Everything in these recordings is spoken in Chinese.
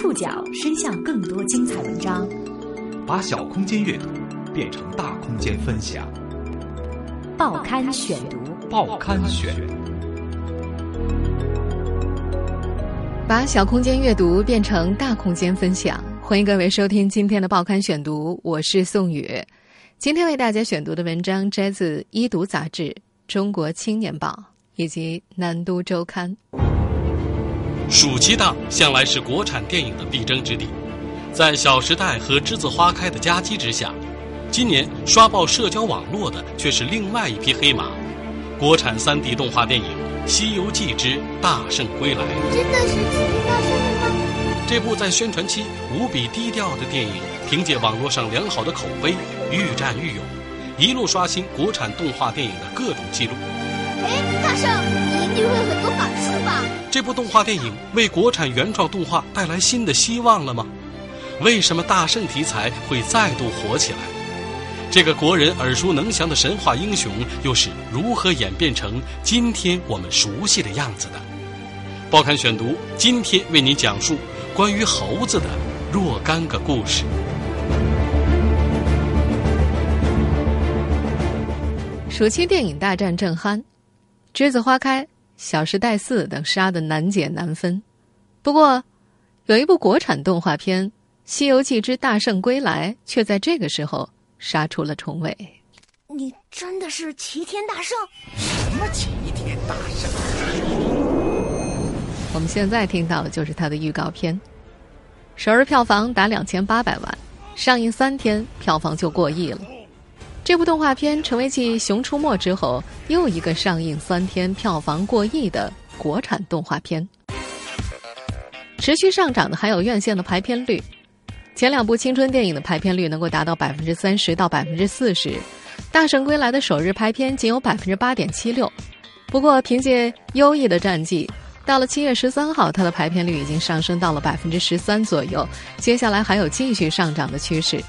触角伸向更多精彩文章，把小空间阅读变成大空间分享。报刊选读，报刊选，把小空间阅读变成大空间分享。欢迎各位收听今天的报刊选读，我是宋宇。今天为大家选读的文章摘自《一读》杂志、《中国青年报》以及《南都周刊》。暑期档向来是国产电影的必争之地，在《小时代》和《栀子花开》的夹击之下，今年刷爆社交网络的却是另外一匹黑马——国产 3D 动画电影《西游记之大圣归来》。真的是齐天大圣？这部在宣传期无比低调的电影，凭借网络上良好的口碑，愈战愈勇，一路刷新国产动画电影的各种记录。哎，大圣，你一定会很多法术吧？这部动画电影为国产原创动画带来新的希望了吗？为什么大圣题材会再度火起来？这个国人耳熟能详的神话英雄，又是如何演变成今天我们熟悉的样子的？报刊选读今天为您讲述关于猴子的若干个故事。暑期电影大战正酣，《栀子花开》《小时代四》等杀的难解难分。不过，有一部国产动画片《西游记之大圣归来》却在这个时候杀出了重围。你真的是齐天大圣？什么齐天大圣？我们现在听到的就是它的预告片，首日票房达两千八百万，上映三天票房就过亿了。这部动画片成为继《熊出没》之后又一个上映三天票房过亿的国产动画片。持续上涨的还有院线的排片率，前两部青春电影的排片率能够达到百分之三十到百分之四十，《大圣归来》的首日排片仅有百分之八点七六。不过凭借优异的战绩，到了七月十三号，它的排片率已经上升到了百分之十三左右，接下来还有继续上涨的趋势。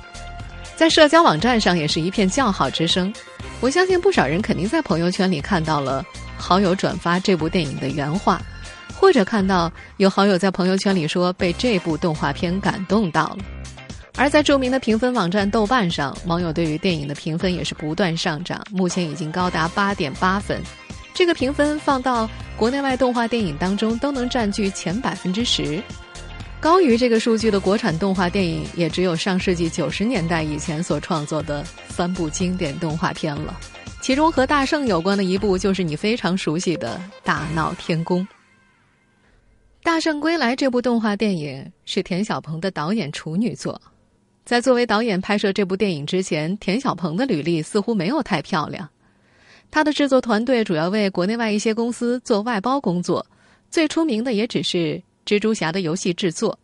在社交网站上也是一片叫好之声，我相信不少人肯定在朋友圈里看到了好友转发这部电影的原话，或者看到有好友在朋友圈里说被这部动画片感动到了。而在著名的评分网站豆瓣上，网友对于电影的评分也是不断上涨，目前已经高达八点八分。这个评分放到国内外动画电影当中都能占据前百分之十。高于这个数据的国产动画电影，也只有上世纪九十年代以前所创作的三部经典动画片了。其中和大圣有关的一部，就是你非常熟悉的《大闹天宫》。《大圣归来》这部动画电影是田晓鹏的导演处女作。在作为导演拍摄这部电影之前，田晓鹏的履历似乎没有太漂亮。他的制作团队主要为国内外一些公司做外包工作，最出名的也只是。蜘蛛侠的游戏制作。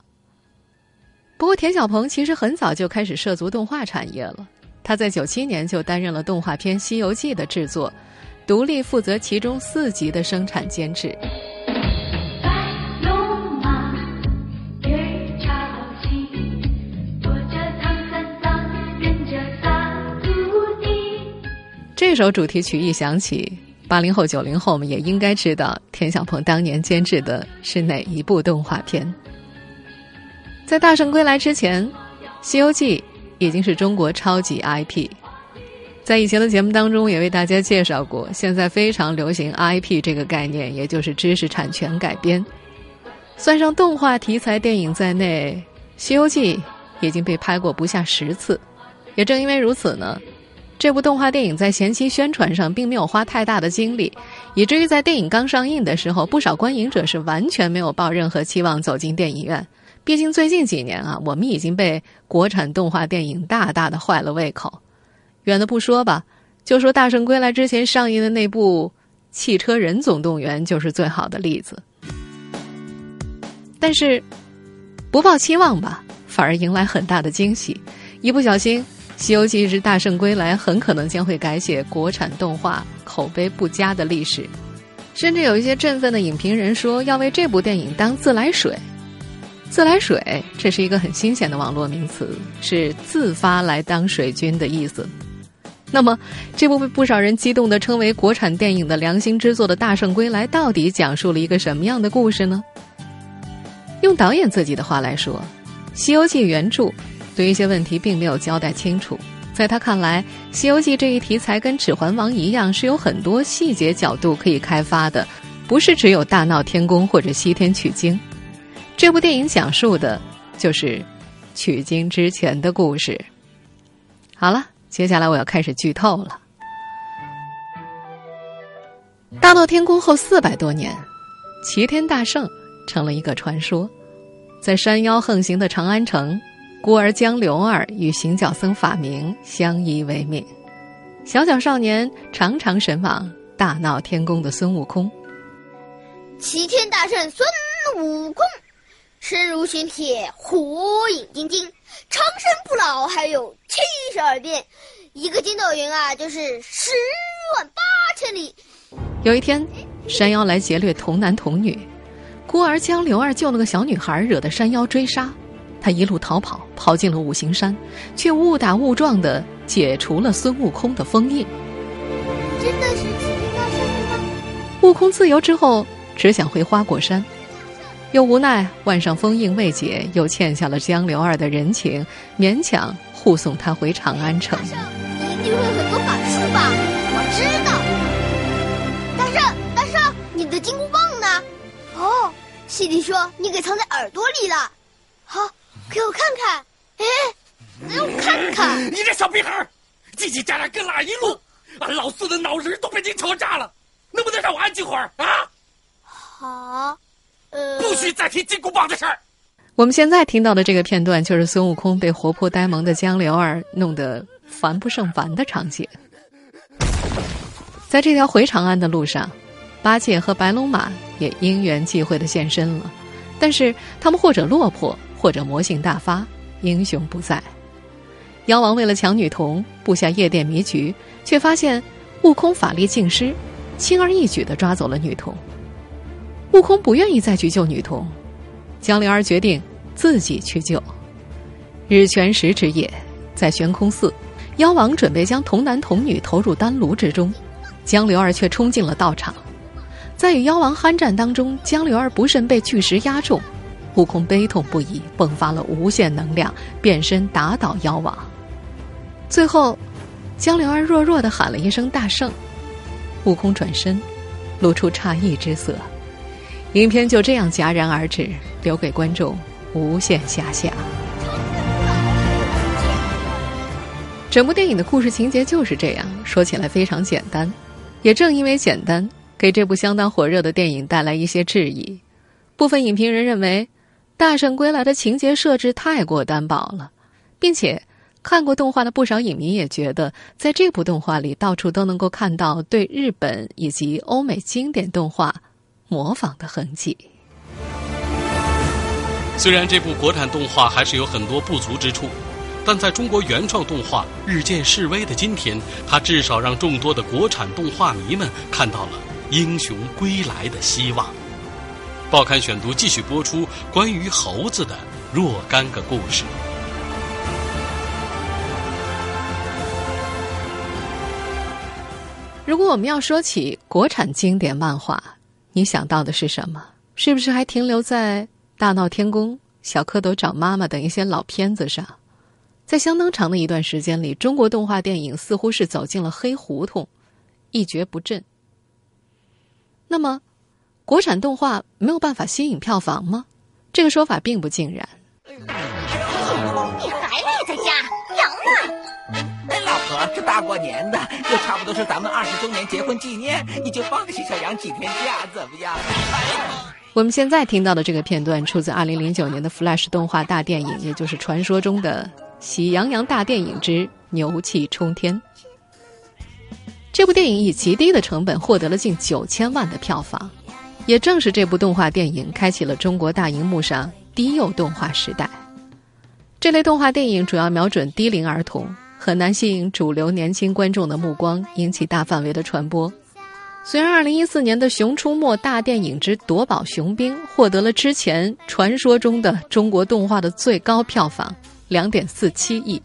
不过，田晓鹏其实很早就开始涉足动画产业了。他在九七年就担任了动画片《西游记》的制作，独立负责其中四集的生产监制。这首主题曲一响起。八零后、九零后们也应该知道田晓鹏当年监制的是哪一部动画片。在《大圣归来》之前，《西游记》已经是中国超级 IP。在以前的节目当中也为大家介绍过，现在非常流行 IP 这个概念，也就是知识产权改编。算上动画题材电影在内，《西游记》已经被拍过不下十次。也正因为如此呢。这部动画电影在前期宣传上并没有花太大的精力，以至于在电影刚上映的时候，不少观影者是完全没有抱任何期望走进电影院。毕竟最近几年啊，我们已经被国产动画电影大大的坏了胃口。远的不说吧，就说《大圣归来》之前上映的那部《汽车人总动员》就是最好的例子。但是，不抱期望吧，反而迎来很大的惊喜。一不小心。《西游记之大圣归来》很可能将会改写国产动画口碑不佳的历史，甚至有一些振奋的影评人说要为这部电影当自来水。自来水，这是一个很新鲜的网络名词，是自发来当水军的意思。那么，这部被不少人激动的称为国产电影的良心之作的《大圣归来》，到底讲述了一个什么样的故事呢？用导演自己的话来说，《西游记》原著对一些问题并没有交代清楚。在他看来，《西游记》这一题材跟《指环王》一样，是有很多细节角度可以开发的，不是只有大闹天宫或者西天取经。这部电影讲述的就是取经之前的故事。好了，接下来我要开始剧透了。大闹天宫后四百多年，齐天大圣成了一个传说，在山妖横行的长安城。孤儿江流儿与行脚僧法明相依为命，小小少年常常神往大闹天宫的孙悟空。齐天大圣孙悟空，身如玄铁，火眼金睛，长生不老，还有七十二变，一个筋斗云啊，就是十万八千里。有一天，山妖来劫掠童男童女，孤儿江流儿救了个小女孩，惹得山妖追杀。他一路逃跑，跑进了五行山，却误打误撞的解除了孙悟空的封印。真的是齐天大圣吗？悟空自由之后，只想回花果山，又无奈万上封印未解，又欠下了江流儿的人情，勉强护送他回长安城。大圣，你一定会很多法术吧？我知道。大圣，大圣，你的金箍棒呢？哦，西里说你给藏在耳朵里了。好。给我看看，哎，给我看看！你这小屁孩，叽叽喳喳跟哪一路？俺老四的脑仁都被你吵炸了，能不能让我安静会儿啊？好，呃，不许再提金箍棒的事儿。我们现在听到的这个片段，就是孙悟空被活泼呆萌的江流儿弄得烦不胜烦的场景。在这条回长安的路上，八戒和白龙马也因缘际会的现身了，但是他们或者落魄。或者魔性大发，英雄不在。妖王为了抢女童，布下夜店迷局，却发现悟空法力尽失，轻而易举的抓走了女童。悟空不愿意再去救女童，江流儿决定自己去救。日全食之夜，在悬空寺，妖王准备将童男童女投入丹炉之中，江流儿却冲进了道场，在与妖王酣战当中，江流儿不慎被巨石压中。悟空悲痛不已，迸发了无限能量，变身打倒妖王。最后，江流儿弱弱的喊了一声“大圣”，悟空转身，露出诧异之色。影片就这样戛然而止，留给观众无限遐想。整部电影的故事情节就是这样，说起来非常简单，也正因为简单，给这部相当火热的电影带来一些质疑。部分影评人认为。《大圣归来》的情节设置太过单薄了，并且看过动画的不少影迷也觉得，在这部动画里到处都能够看到对日本以及欧美经典动画模仿的痕迹。虽然这部国产动画还是有很多不足之处，但在中国原创动画日渐式微的今天，它至少让众多的国产动画迷们看到了英雄归来的希望。报刊选读继续播出关于猴子的若干个故事。如果我们要说起国产经典漫画，你想到的是什么？是不是还停留在《大闹天宫》《小蝌蚪找妈妈》等一些老片子上？在相当长的一段时间里，中国动画电影似乎是走进了黑胡同，一蹶不振。那么？国产动画没有办法吸引票房吗？这个说法并不尽然。你还赖在家养呢？哎，老婆，这大过年的，又差不多是咱们二十周年结婚纪念，你就放心小杨几天假，怎么样？我们现在听到的这个片段出自二零零九年的 Flash 动画大电影，也就是传说中的《喜羊羊大电影之牛气冲天》。这部电影以极低的成本获得了近九千万的票房。也正是这部动画电影开启了中国大荧幕上低幼动画时代。这类动画电影主要瞄准低龄儿童，很难吸引主流年轻观众的目光，引起大范围的传播。虽然2014年的《熊出没大电影之夺宝熊兵》获得了之前传说中的中国动画的最高票房2.47亿，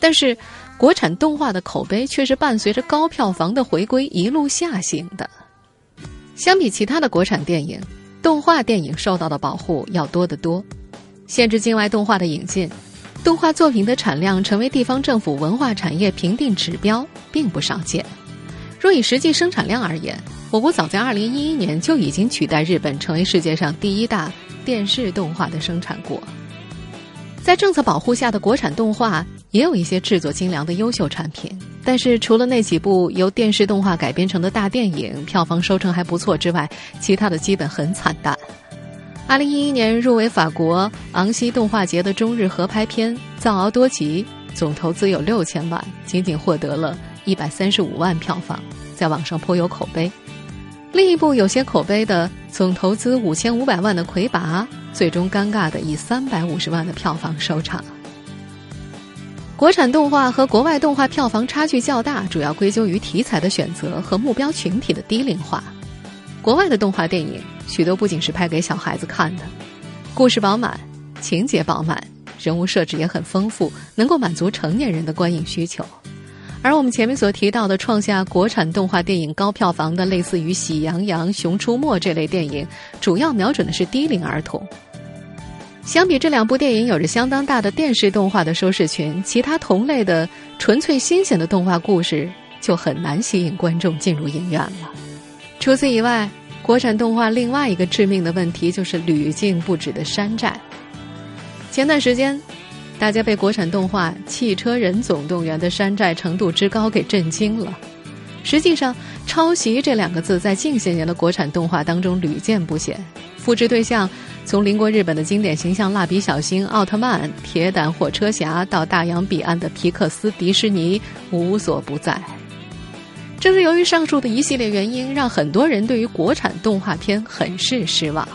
但是国产动画的口碑却是伴随着高票房的回归一路下行的。相比其他的国产电影，《动画电影受到的保护要多得多。限制境外动画的引进，动画作品的产量成为地方政府文化产业评定指标，并不少见。若以实际生产量而言，我国早在2011年就已经取代日本成为世界上第一大电视动画的生产国。在政策保护下的国产动画也有一些制作精良的优秀产品，但是除了那几部由电视动画改编成的大电影票房收成还不错之外，其他的基本很惨淡。2011年入围法国昂西动画节的中日合拍片《藏獒多吉》，总投资有六千万，仅仅获得了一百三十五万票房，在网上颇有口碑。另一部有些口碑的总投资五千五百万的《魁拔》，最终尴尬的以三百五十万的票房收场。国产动画和国外动画票房差距较大，主要归咎于题材的选择和目标群体的低龄化。国外的动画电影许多不仅是拍给小孩子看的，故事饱满，情节饱满，人物设置也很丰富，能够满足成年人的观影需求。而我们前面所提到的创下国产动画电影高票房的，类似于《喜羊羊》《熊出没》这类电影，主要瞄准的是低龄儿童。相比这两部电影有着相当大的电视动画的收视群，其他同类的纯粹新鲜的动画故事就很难吸引观众进入影院了。除此以外，国产动画另外一个致命的问题就是屡禁不止的山寨。前段时间。大家被国产动画《汽车人总动员》的山寨程度之高给震惊了。实际上，“抄袭”这两个字在近些年的国产动画当中屡见不鲜，复制对象从邻国日本的经典形象蜡笔小新、奥特曼、铁胆火车侠到大洋彼岸的皮克斯、迪士尼，无所不在。正是由于上述的一系列原因，让很多人对于国产动画片很是失望。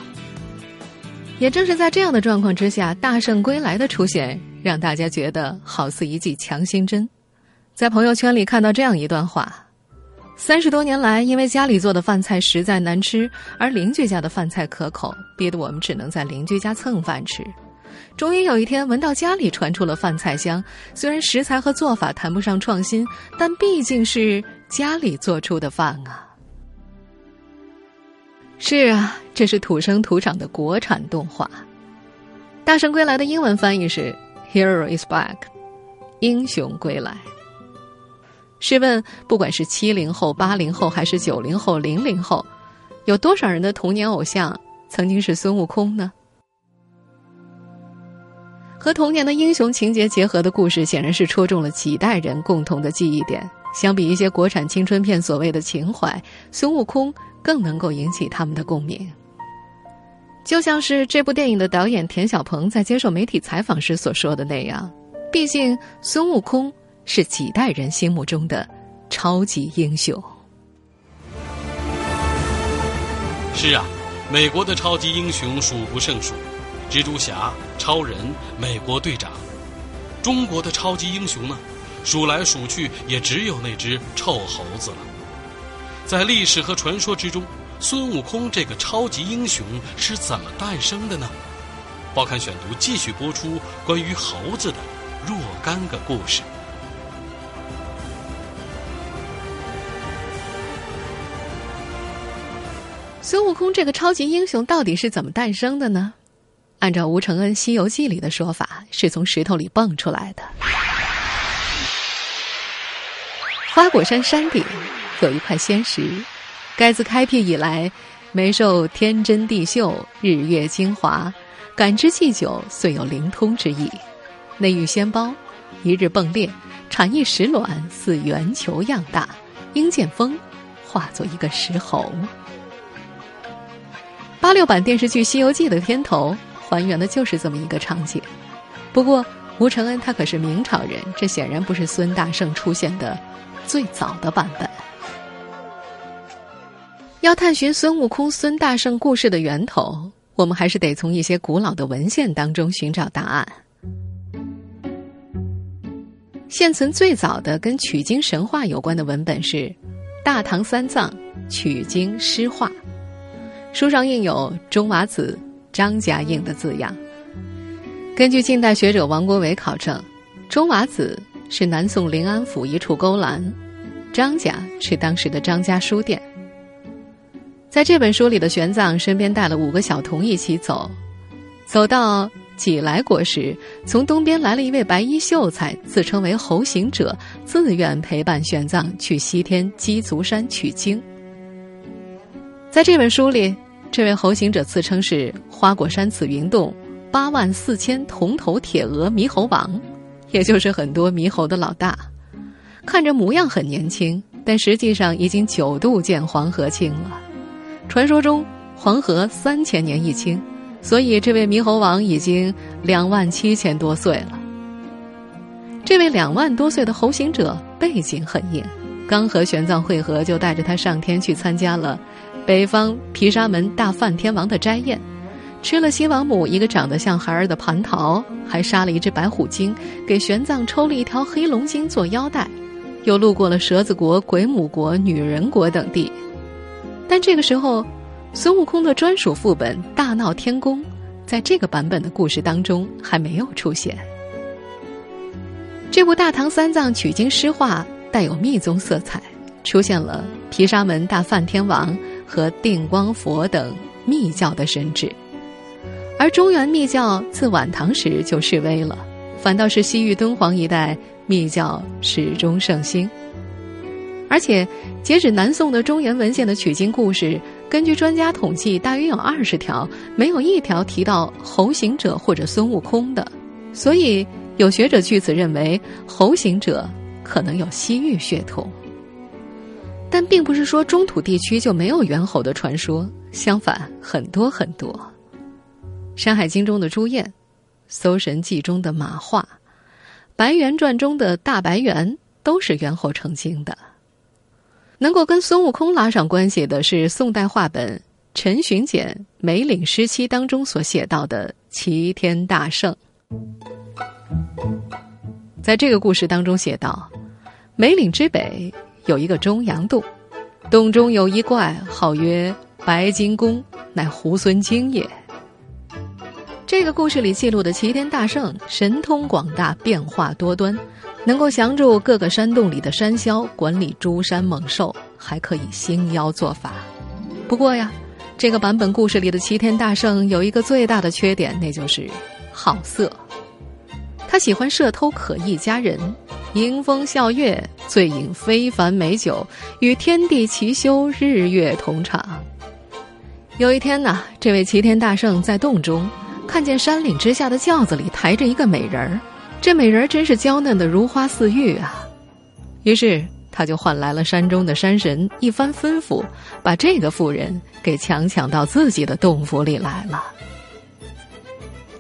也正是在这样的状况之下，《大圣归来》的出现。让大家觉得好似一剂强心针。在朋友圈里看到这样一段话：三十多年来，因为家里做的饭菜实在难吃，而邻居家的饭菜可口，逼得我们只能在邻居家蹭饭吃。终于有一天，闻到家里传出了饭菜香。虽然食材和做法谈不上创新，但毕竟是家里做出的饭啊。是啊，这是土生土长的国产动画。《大圣归来》的英文翻译是。Hero is back，英雄归来。试问，不管是七零后、八零后，还是九零后、零零后，有多少人的童年偶像曾经是孙悟空呢？和童年的英雄情节结合的故事，显然是戳中了几代人共同的记忆点。相比一些国产青春片所谓的情怀，孙悟空更能够引起他们的共鸣。就像是这部电影的导演田晓鹏在接受媒体采访时所说的那样，毕竟孙悟空是几代人心目中的超级英雄。是啊，美国的超级英雄数不胜数，蜘蛛侠、超人、美国队长。中国的超级英雄呢，数来数去也只有那只臭猴子了。在历史和传说之中。孙悟空这个超级英雄是怎么诞生的呢？报刊选读继续播出关于猴子的若干个故事。孙悟空这个超级英雄到底是怎么诞生的呢？按照吴承恩《西游记》里的说法，是从石头里蹦出来的。花果山山顶有一块仙石。该自开辟以来，没受天真地秀、日月精华，感知既久，遂有灵通之意。内遇仙胞，一日迸裂，产一石卵，似圆球样大。应见风，化作一个石猴。八六版电视剧《西游记》的片头还原的就是这么一个场景。不过，吴承恩他可是明朝人，这显然不是孙大圣出现的最早的版本。要探寻孙悟空、孙大圣故事的源头，我们还是得从一些古老的文献当中寻找答案。现存最早的跟取经神话有关的文本是《大唐三藏取经诗话》，书上印有中瓦子张家印的字样。根据近代学者王国维考证，中瓦子是南宋临安府一处勾栏，张家是当时的张家书店。在这本书里的玄奘身边带了五个小童一起走，走到济来国时，从东边来了一位白衣秀才，自称为猴行者，自愿陪伴玄奘去西天鸡足山取经。在这本书里，这位猴行者自称是花果山紫云洞八万四千铜头铁额猕猴王，也就是很多猕猴的老大。看着模样很年轻，但实际上已经九度见黄河清了。传说中黄河三千年一清，所以这位猕猴王已经两万七千多岁了。这位两万多岁的猴行者背景很硬，刚和玄奘会合，就带着他上天去参加了北方毗沙门大梵天王的斋宴，吃了西王母一个长得像孩儿的蟠桃，还杀了一只白虎精，给玄奘抽了一条黑龙筋做腰带。又路过了蛇子国、鬼母国、女人国等地，但这个时候，孙悟空的专属副本《大闹天宫》在这个版本的故事当中还没有出现。这部《大唐三藏取经诗画》带有密宗色彩，出现了毗沙门大梵天王和定光佛等密教的神祇，而中原密教自晚唐时就式微了，反倒是西域敦煌一带。密教始终盛行，而且截止南宋的中原文献的取经故事，根据专家统计，大约有二十条，没有一条提到猴行者或者孙悟空的。所以有学者据此认为，猴行者可能有西域血统。但并不是说中土地区就没有猿猴的传说，相反，很多很多。《山海经》中的朱燕，《搜神记》中的马化。《白猿传》中的大白猿都是猿猴成精的。能够跟孙悟空拉上关系的是宋代话本《陈寻简梅岭诗期》当中所写到的齐天大圣。在这个故事当中写道：梅岭之北有一个中阳洞，洞中有一怪，号曰白金公，乃猢狲精也。这个故事里记录的齐天大圣神通广大，变化多端，能够降住各个山洞里的山魈，管理诸山猛兽，还可以兴妖做法。不过呀，这个版本故事里的齐天大圣有一个最大的缺点，那就是好色。他喜欢射偷可意佳人，迎风笑月，醉饮非凡美酒，与天地齐修，日月同场。有一天呢，这位齐天大圣在洞中。看见山岭之下的轿子里抬着一个美人儿，这美人儿真是娇嫩的如花似玉啊！于是他就唤来了山中的山神，一番吩咐，把这个妇人给强抢到自己的洞府里来了。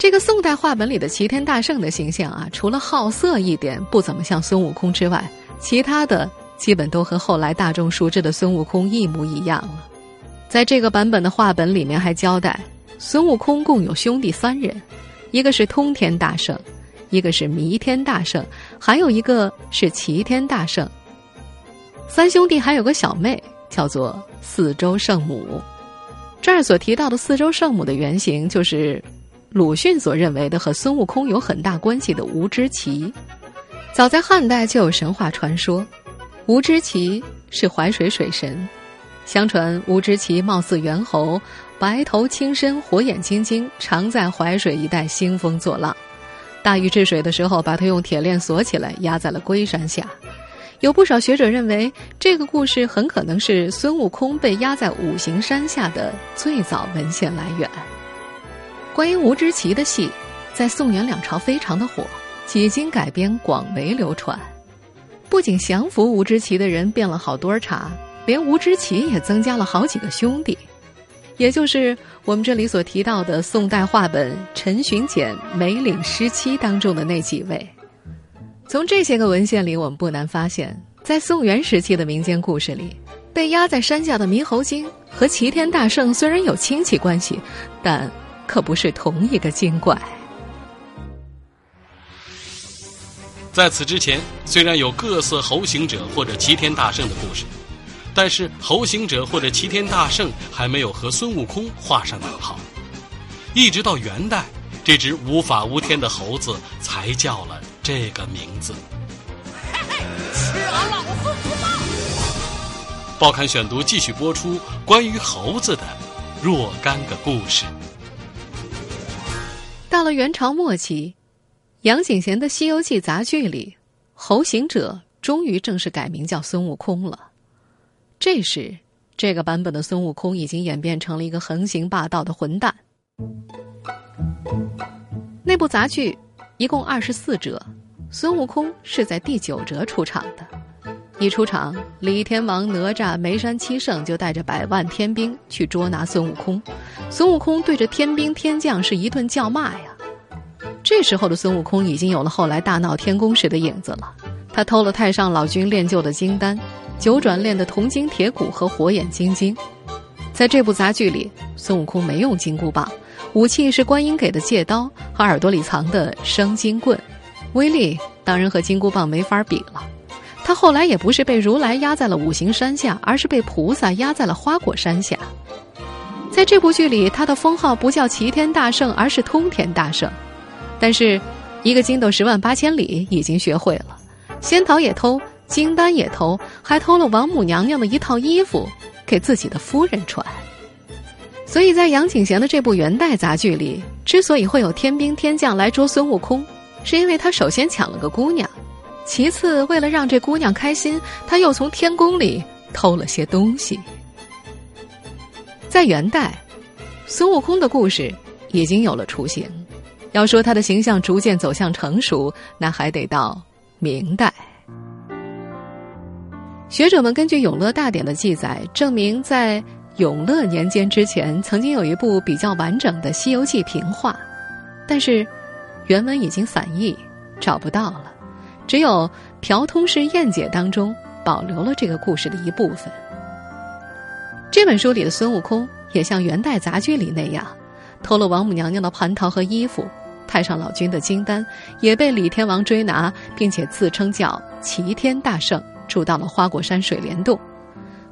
这个宋代话本里的齐天大圣的形象啊，除了好色一点不怎么像孙悟空之外，其他的基本都和后来大众熟知的孙悟空一模一样了。在这个版本的话本里面还交代。孙悟空共有兄弟三人，一个是通天大圣，一个是弥天大圣，还有一个是齐天大圣。三兄弟还有个小妹，叫做四周圣母。这儿所提到的四周圣母的原型，就是鲁迅所认为的和孙悟空有很大关系的吴知奇。早在汉代就有神话传说，吴知奇是淮水水神。相传吴知奇貌似猿猴。白头青身，火眼金睛，常在淮水一带兴风作浪。大禹治水的时候，把他用铁链锁起来，压在了龟山下。有不少学者认为，这个故事很可能是孙悟空被压在五行山下的最早文献来源。关于吴知奇的戏，在宋元两朝非常的火，几经改编，广为流传。不仅降服吴知奇的人变了好多茬，连吴知奇也增加了好几个兄弟。也就是我们这里所提到的宋代话本《陈寻简梅岭诗期》当中的那几位。从这些个文献里，我们不难发现，在宋元时期的民间故事里，被压在山下的猕猴精和齐天大圣虽然有亲戚关系，但可不是同一个精怪。在此之前，虽然有各色猴行者或者齐天大圣的故事。但是猴行者或者齐天大圣还没有和孙悟空画上等号，一直到元代，这只无法无天的猴子才叫了这个名字。吃俺老孙不放！报刊选读继续播出关于猴子的若干个故事。到了元朝末期，杨景贤的《西游记》杂剧里，猴行者终于正式改名叫孙悟空了。这时，这个版本的孙悟空已经演变成了一个横行霸道的混蛋。那部杂剧一共二十四折，孙悟空是在第九折出场的。一出场，李天王、哪吒、梅山七圣就带着百万天兵去捉拿孙悟空。孙悟空对着天兵天将是一顿叫骂呀。这时候的孙悟空已经有了后来大闹天宫时的影子了。他偷了太上老君炼就的金丹、九转炼的铜筋铁骨和火眼金睛。在这部杂剧里，孙悟空没用金箍棒，武器是观音给的戒刀和耳朵里藏的生金棍，威力当然和金箍棒没法比了。他后来也不是被如来压在了五行山下，而是被菩萨压在了花果山下。在这部剧里，他的封号不叫齐天大圣，而是通天大圣。但是，一个筋斗十万八千里已经学会了，仙桃也偷，金丹也偷，还偷了王母娘娘的一套衣服给自己的夫人穿。所以在杨景贤的这部元代杂剧里，之所以会有天兵天将来捉孙悟空，是因为他首先抢了个姑娘。其次，为了让这姑娘开心，他又从天宫里偷了些东西。在元代，孙悟空的故事已经有了雏形。要说他的形象逐渐走向成熟，那还得到明代。学者们根据《永乐大典》的记载，证明在永乐年间之前，曾经有一部比较完整的《西游记》平话，但是原文已经散佚，找不到了。只有《朴通氏验解》当中保留了这个故事的一部分。这本书里的孙悟空也像元代杂剧里那样，偷了王母娘娘的蟠桃和衣服，太上老君的金丹，也被李天王追拿，并且自称叫齐天大圣，住到了花果山水帘洞。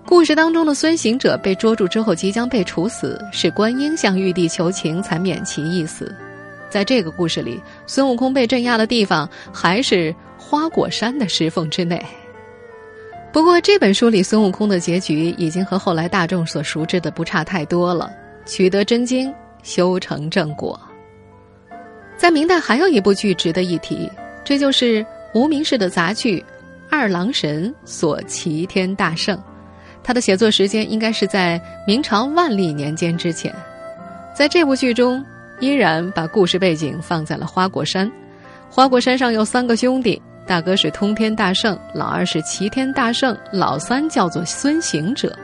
故事当中的孙行者被捉住之后即将被处死，是观音向玉帝求情才免其一死。在这个故事里，孙悟空被镇压的地方还是花果山的石缝之内。不过，这本书里孙悟空的结局已经和后来大众所熟知的不差太多了，取得真经，修成正果。在明代还有一部剧值得一提，这就是无名氏的杂剧《二郎神所齐天大圣》，他的写作时间应该是在明朝万历年间之前。在这部剧中。依然把故事背景放在了花果山。花果山上有三个兄弟，大哥是通天大圣，老二是齐天大圣，老三叫做孙行者。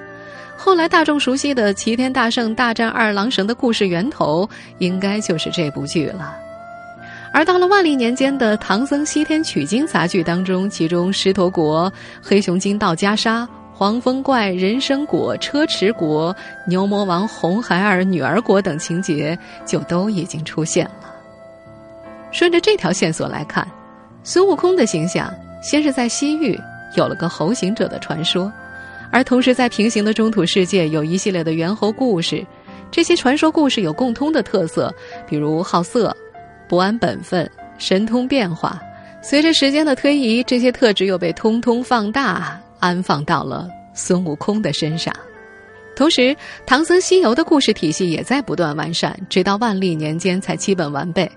后来大众熟悉的齐天大圣大战二郎神的故事源头，应该就是这部剧了。而到了万历年间的唐僧西天取经杂剧当中，其中狮驼国、黑熊精盗袈裟。黄风怪、人参果、车迟国、牛魔王、红孩儿、女儿国等情节就都已经出现了。顺着这条线索来看，孙悟空的形象先是在西域有了个猴行者的传说，而同时在平行的中土世界有一系列的猿猴故事。这些传说故事有共通的特色，比如好色、不安本分、神通变化。随着时间的推移，这些特质又被通通放大。安放到了孙悟空的身上，同时唐僧西游的故事体系也在不断完善，直到万历年间才基本完备。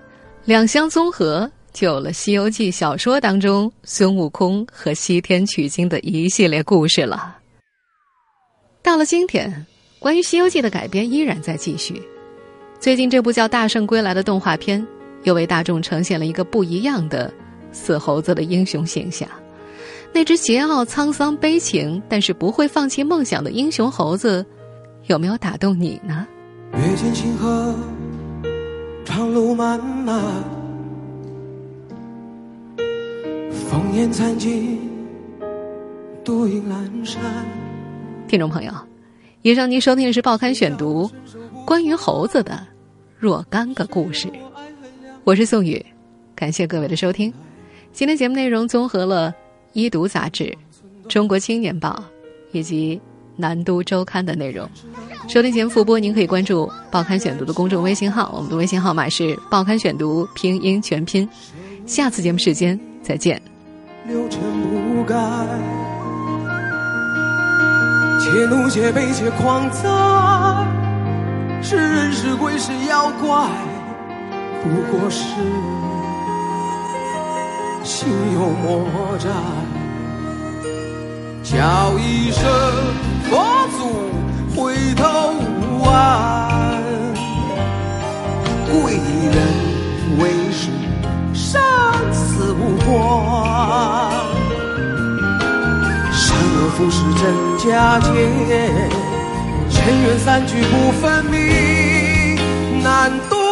两相综合，就有了《西游记》小说当中孙悟空和西天取经的一系列故事了。到了今天，关于《西游记》的改编依然在继续。最近这部叫《大圣归来》的动画片，又为大众呈现了一个不一样的死猴子的英雄形象。那只桀骜、沧桑、悲情，但是不会放弃梦想的英雄猴子，有没有打动你呢？月见星河，长路漫漫，烽烟残尽，独影阑珊。听众朋友，以上您收听的是《报刊选读》，关于猴子的若干个故事。我是宋宇，感谢各位的收听。今天节目内容综合了。《《一读》杂志、《中国青年报》以及《南都周刊》的内容。收听前复播，您可以关注《报刊选读》的公众微信号，我们的微信号码是《报刊选读》拼音全拼。下次节目时间再见。流程不改且怒且悲且狂哉，是人是鬼是妖怪，不过是。心有魔债，叫一声佛祖回头无岸。贵人为师生死无关，善恶浮世真假界，尘缘散聚不分明，难断。